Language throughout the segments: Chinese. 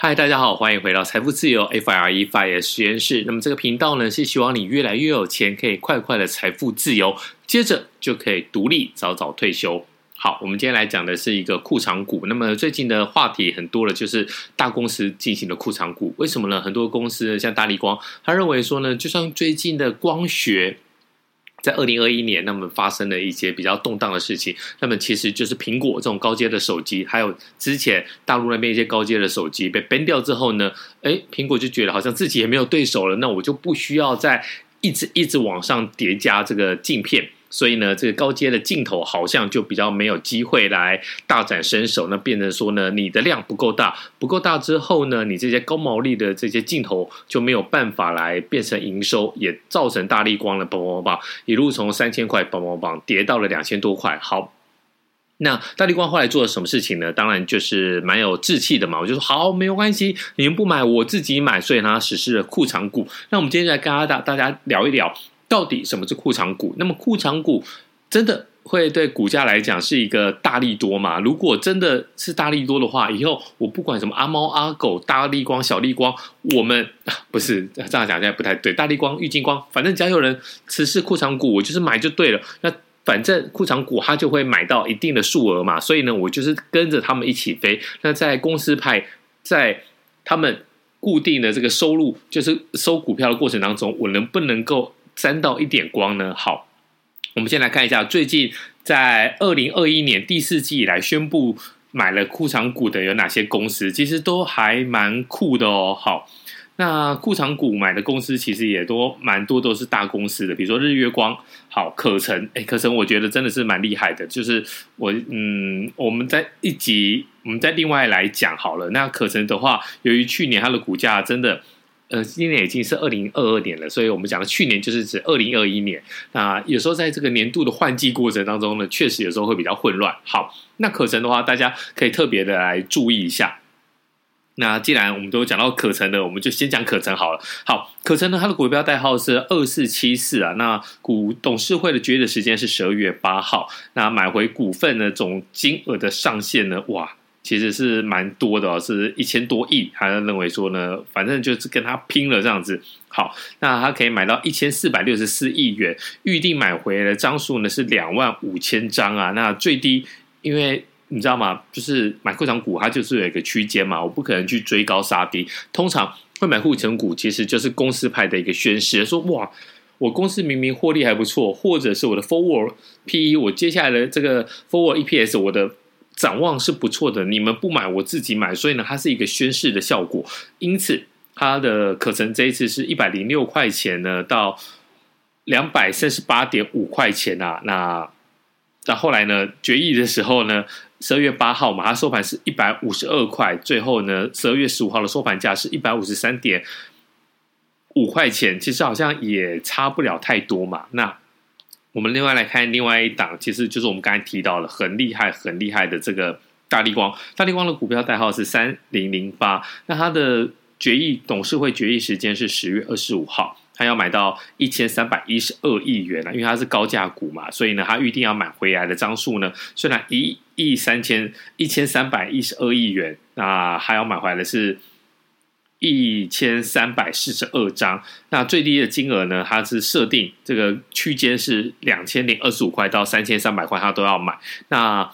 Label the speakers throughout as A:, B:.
A: 嗨，大家好，欢迎回到财富自由 FIRE FIRE 实验室。那么这个频道呢，是希望你越来越有钱，可以快快的财富自由，接着就可以独立，早早退休。好，我们今天来讲的是一个库藏股。那么最近的话题很多了，就是大公司进行的库藏股。为什么呢？很多公司像大立光，他认为说呢，就像最近的光学。在二零二一年，那么发生了一些比较动荡的事情。那么其实就是苹果这种高阶的手机，还有之前大陆那边一些高阶的手机被 ban 掉之后呢，诶，苹果就觉得好像自己也没有对手了，那我就不需要再一直一直往上叠加这个镜片。所以呢，这个高阶的镜头好像就比较没有机会来大展身手。那变成说呢，你的量不够大，不够大之后呢，你这些高毛利的这些镜头就没有办法来变成营收，也造成大立光的砰砰砰，一路从三千块砰砰砰跌到了两千多块。好，那大立光后来做了什么事情呢？当然就是蛮有志气的嘛。我就说好，没有关系，你们不买，我自己买。所以呢，实施了库藏股。那我们今天来跟大大家聊一聊。到底什么是库藏股？那么库藏股真的会对股价来讲是一个大利多吗？如果真的是大利多的话，以后我不管什么阿猫阿狗、大立光、小利光，我们不是这样讲现在不太对。大立光、玉金光，反正只要有人持是库藏股，我就是买就对了。那反正库藏股它就会买到一定的数额嘛，所以呢，我就是跟着他们一起飞。那在公司派在他们固定的这个收入，就是收股票的过程当中，我能不能够？沾到一点光呢？好，我们先来看一下，最近在二零二一年第四季以来宣布买了库藏股的有哪些公司？其实都还蛮酷的哦。好，那库藏股买的公司其实也都蛮多，都是大公司的，比如说日月光，好，可成，哎，可成，我觉得真的是蛮厉害的。就是我，嗯，我们在一集，我们再另外来讲好了。那可成的话，由于去年它的股价真的。呃，今年已经是二零二二年了，所以我们讲的去年就是指二零二一年。那有时候在这个年度的换季过程当中呢，确实有时候会比较混乱。好，那可成的话，大家可以特别的来注意一下。那既然我们都讲到可成的，我们就先讲可成好了。好，可成呢，它的股票代号是二四七四啊。那股董事会的决议的时间是十二月八号。那买回股份呢，总金额的上限呢，哇！其实是蛮多的，是一千多亿。他认为说呢，反正就是跟他拼了这样子。好，那他可以买到一千四百六十四亿元，预定买回来的张数呢是两万五千张啊。那最低，因为你知道吗？就是买库藏股，它就是有一个区间嘛，我不可能去追高杀低。通常会买护城股，其实就是公司派的一个宣示，说哇，我公司明明获利还不错，或者是我的 forward PE，我接下来的这个 forward EPS，我的。展望是不错的，你们不买，我自己买，所以呢，它是一个宣示的效果。因此，它的可成这一次是一百零六块钱呢，到两百三十八点五块钱啊。那到后来呢，决议的时候呢，十二月八号嘛，它收盘是一百五十二块，最后呢，十二月十五号的收盘价是一百五十三点五块钱，其实好像也差不了太多嘛。那我们另外来看另外一档，其实就是我们刚才提到了很厉害、很厉害的这个大立光。大立光的股票代号是三零零八，那它的决议董事会决议时间是十月二十五号，它要买到一千三百一十二亿元啊，因为它是高价股嘛，所以呢，它预定要买回来的张数呢，虽然一亿三千一千三百一十二亿元，那还要买回来的是。一千三百四十二张，那最低的金额呢？它是设定这个区间是两千零二十五块到三千三百块，它都要买。那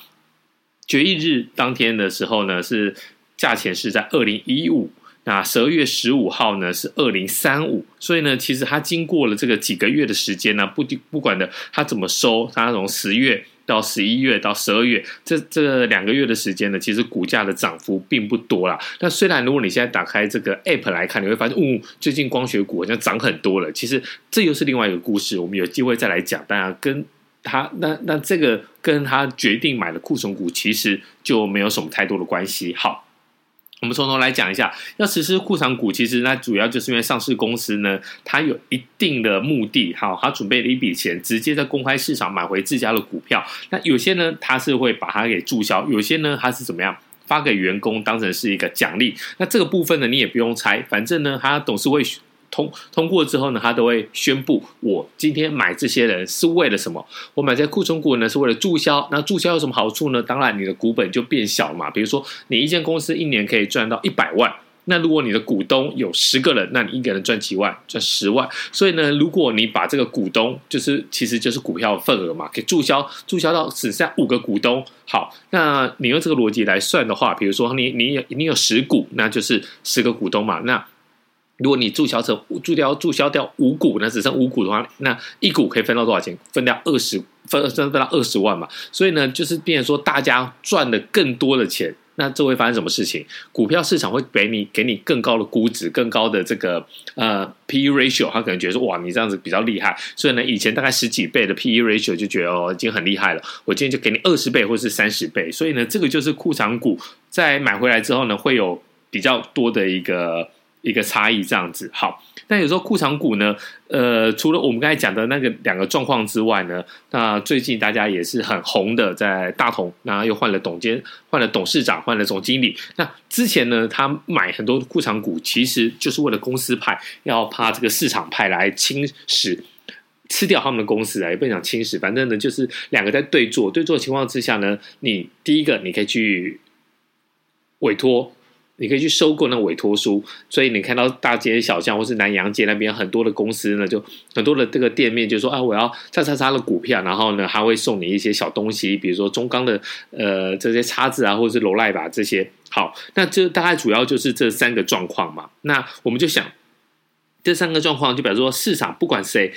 A: 决议日当天的时候呢，是价钱是在二零一五，那十二月十五号呢是二零三五，所以呢，其实它经过了这个几个月的时间呢，不不管的它怎么收，它从十月。到十一月到十二月，这这两个月的时间呢，其实股价的涨幅并不多啦。那虽然如果你现在打开这个 App 来看，你会发现，嗯，最近光学股好像涨很多了。其实这又是另外一个故事，我们有机会再来讲。当然，跟他那那这个跟他决定买的库存股，其实就没有什么太多的关系。好。我们从头来讲一下，要实施库藏股，其实那主要就是因为上市公司呢，它有一定的目的，好，它准备了一笔钱，直接在公开市场买回自家的股票。那有些呢，它是会把它给注销；有些呢，它是怎么样发给员工当成是一个奖励。那这个部分呢，你也不用猜，反正呢，它董事会。通通过之后呢，他都会宣布，我今天买这些人是为了什么？我买这些库存股呢，是为了注销。那注销有什么好处呢？当然，你的股本就变小嘛。比如说，你一间公司一年可以赚到一百万，那如果你的股东有十个人，那你一个人赚几万，赚十万。所以呢，如果你把这个股东，就是其实就是股票份额嘛，给注销，注销到只剩下五个股东。好，那你用这个逻辑来算的话，比如说你你有你有十股，那就是十个股东嘛。那如果你注销成注销注销掉五股，那只剩五股的话，那一股可以分到多少钱？分掉二十分分分到二十万嘛。所以呢，就是变成说大家赚了更多的钱。那这会发生什么事情？股票市场会给你给你更高的估值，更高的这个呃 PE ratio，他可能觉得说哇，你这样子比较厉害，所以呢，以前大概十几倍的 PE ratio 就觉得哦，已经很厉害了。我今天就给你二十倍或是三十倍，所以呢，这个就是库藏股在买回来之后呢，会有比较多的一个一个差异这样子。好。但有时候库藏股呢，呃，除了我们刚才讲的那个两个状况之外呢，那最近大家也是很红的，在大同，那又换了董监，换了董事长，换了总经理。那之前呢，他买很多库藏股，其实就是为了公司派，要怕这个市场派来侵蚀、吃掉他们的公司啊，也不想侵蚀。反正呢，就是两个在对坐，对坐的情况之下呢，你第一个你可以去委托。你可以去收购那委托书，所以你看到大街小巷或是南洋街那边很多的公司呢，就很多的这个店面就说啊，我要叉叉叉的股票，然后呢，还会送你一些小东西，比如说中钢的呃这些叉子啊，或者是罗赖吧这些。好，那这大概主要就是这三个状况嘛。那我们就想，这三个状况就比如说市场不管谁，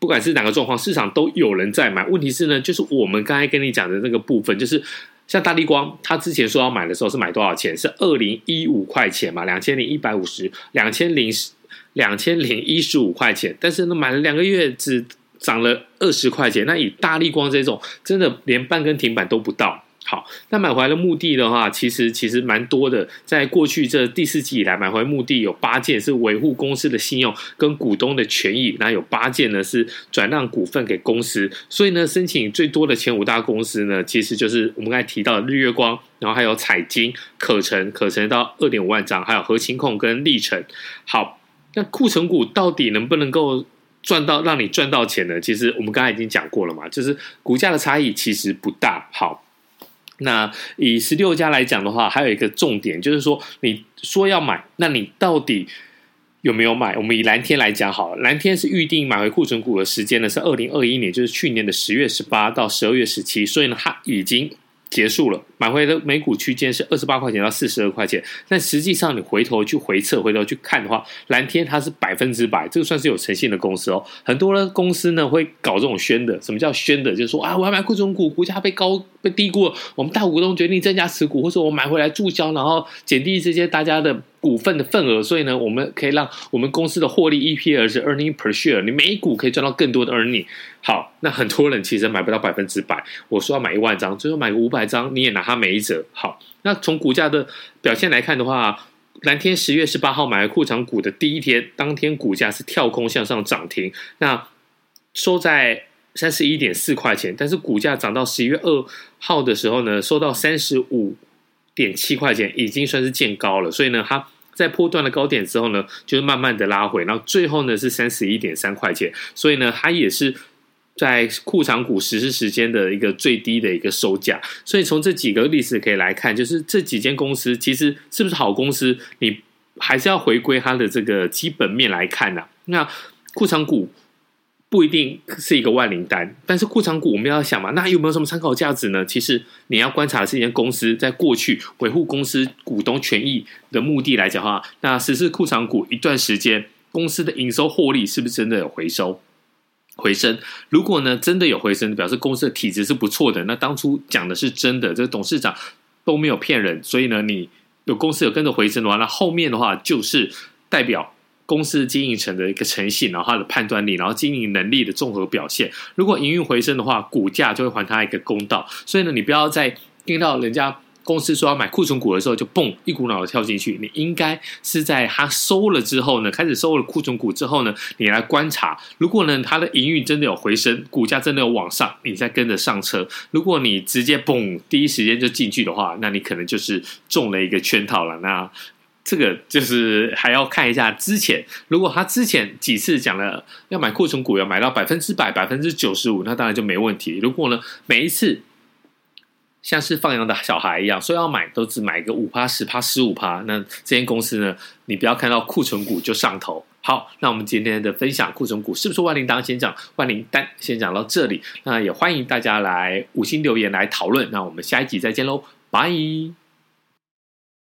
A: 不管是哪个状况，市场都有人在买。问题是呢，就是我们刚才跟你讲的那个部分，就是。像大立光，他之前说要买的时候是买多少钱？是二零一五块钱嘛，两千零一百五十，两千零两千零一十五块钱。但是呢，买了两个月只涨了二十块钱。那以大立光这种，真的连半根停板都不到。好，那买回来的目的的话，其实其实蛮多的。在过去这第四季以来，买回来目的有八件是维护公司的信用跟股东的权益，那有八件呢是转让股份给公司。所以呢，申请最多的前五大公司呢，其实就是我们刚才提到的日月光，然后还有彩晶、可成、可成到二点五万张，还有合勤控跟力成。好，那库存股到底能不能够赚到让你赚到钱呢？其实我们刚才已经讲过了嘛，就是股价的差异其实不大。好。那以十六家来讲的话，还有一个重点就是说，你说要买，那你到底有没有买？我们以蓝天来讲好了，蓝天是预定买回库存股的时间呢，是二零二一年，就是去年的十月十八到十二月十七，所以呢，它已经。结束了，买回的每股区间是二十八块钱到四十二块钱，但实际上你回头去回测，回头去看的话，蓝天它是百分之百，这个算是有诚信的公司哦。很多的公司呢会搞这种宣的，什么叫宣的？就是说啊，我要买库存股，股价被高被低估了，我们大股东决定增加持股，或者我买回来注销，然后减低这些大家的。股份的份额，所以呢，我们可以让我们公司的获利 EPS 是 earning per share，你每一股可以赚到更多的 earning。好，那很多人其实买不到百分之百。我说要买一万张，最后买个五百张，你也拿它没一折。好，那从股价的表现来看的话，蓝天十月十八号买了库藏股的第一天，当天股价是跳空向上涨停，那收在三十一点四块钱，但是股价涨到十一月二号的时候呢，收到三十五。点七块钱已经算是见高了，所以呢，它在破断的高点之后呢，就是慢慢的拉回，然后最后呢是三十一点三块钱，所以呢，它也是在库藏股实施时间的一个最低的一个收价。所以从这几个例子可以来看，就是这几间公司其实是不是好公司，你还是要回归它的这个基本面来看呐、那库藏股。不一定是一个万灵丹，但是库藏股我们要想嘛，那有没有什么参考价值呢？其实你要观察这间公司在过去维护公司股东权益的目的来讲的话，那实施库藏股一段时间，公司的营收获利是不是真的有回收回升？如果呢真的有回升，表示公司的体质是不错的，那当初讲的是真的，这个董事长都没有骗人，所以呢你有公司有跟着回升的话，那后面的话就是代表。公司经营层的一个诚信，然后它的判断力，然后经营能力的综合表现。如果营运回升的话，股价就会还它一个公道。所以呢，你不要在听到人家公司说要买库存股的时候就蹦一股脑的跳进去。你应该是在它收了之后呢，开始收了库存股之后呢，你来观察。如果呢它的营运真的有回升，股价真的有往上，你再跟着上车。如果你直接蹦第一时间就进去的话，那你可能就是中了一个圈套了。那。这个就是还要看一下之前，如果他之前几次讲了要买库存股，要买到百分之百、百分之九十五，那当然就没问题。如果呢，每一次像是放羊的小孩一样，说要买都只买个五趴、十趴、十五趴。那这间公司呢，你不要看到库存股就上头。好，那我们今天的分享库存股是不是万灵丹先讲？万灵丹先讲到这里，那也欢迎大家来五星留言来讨论。那我们下一集再见喽，拜。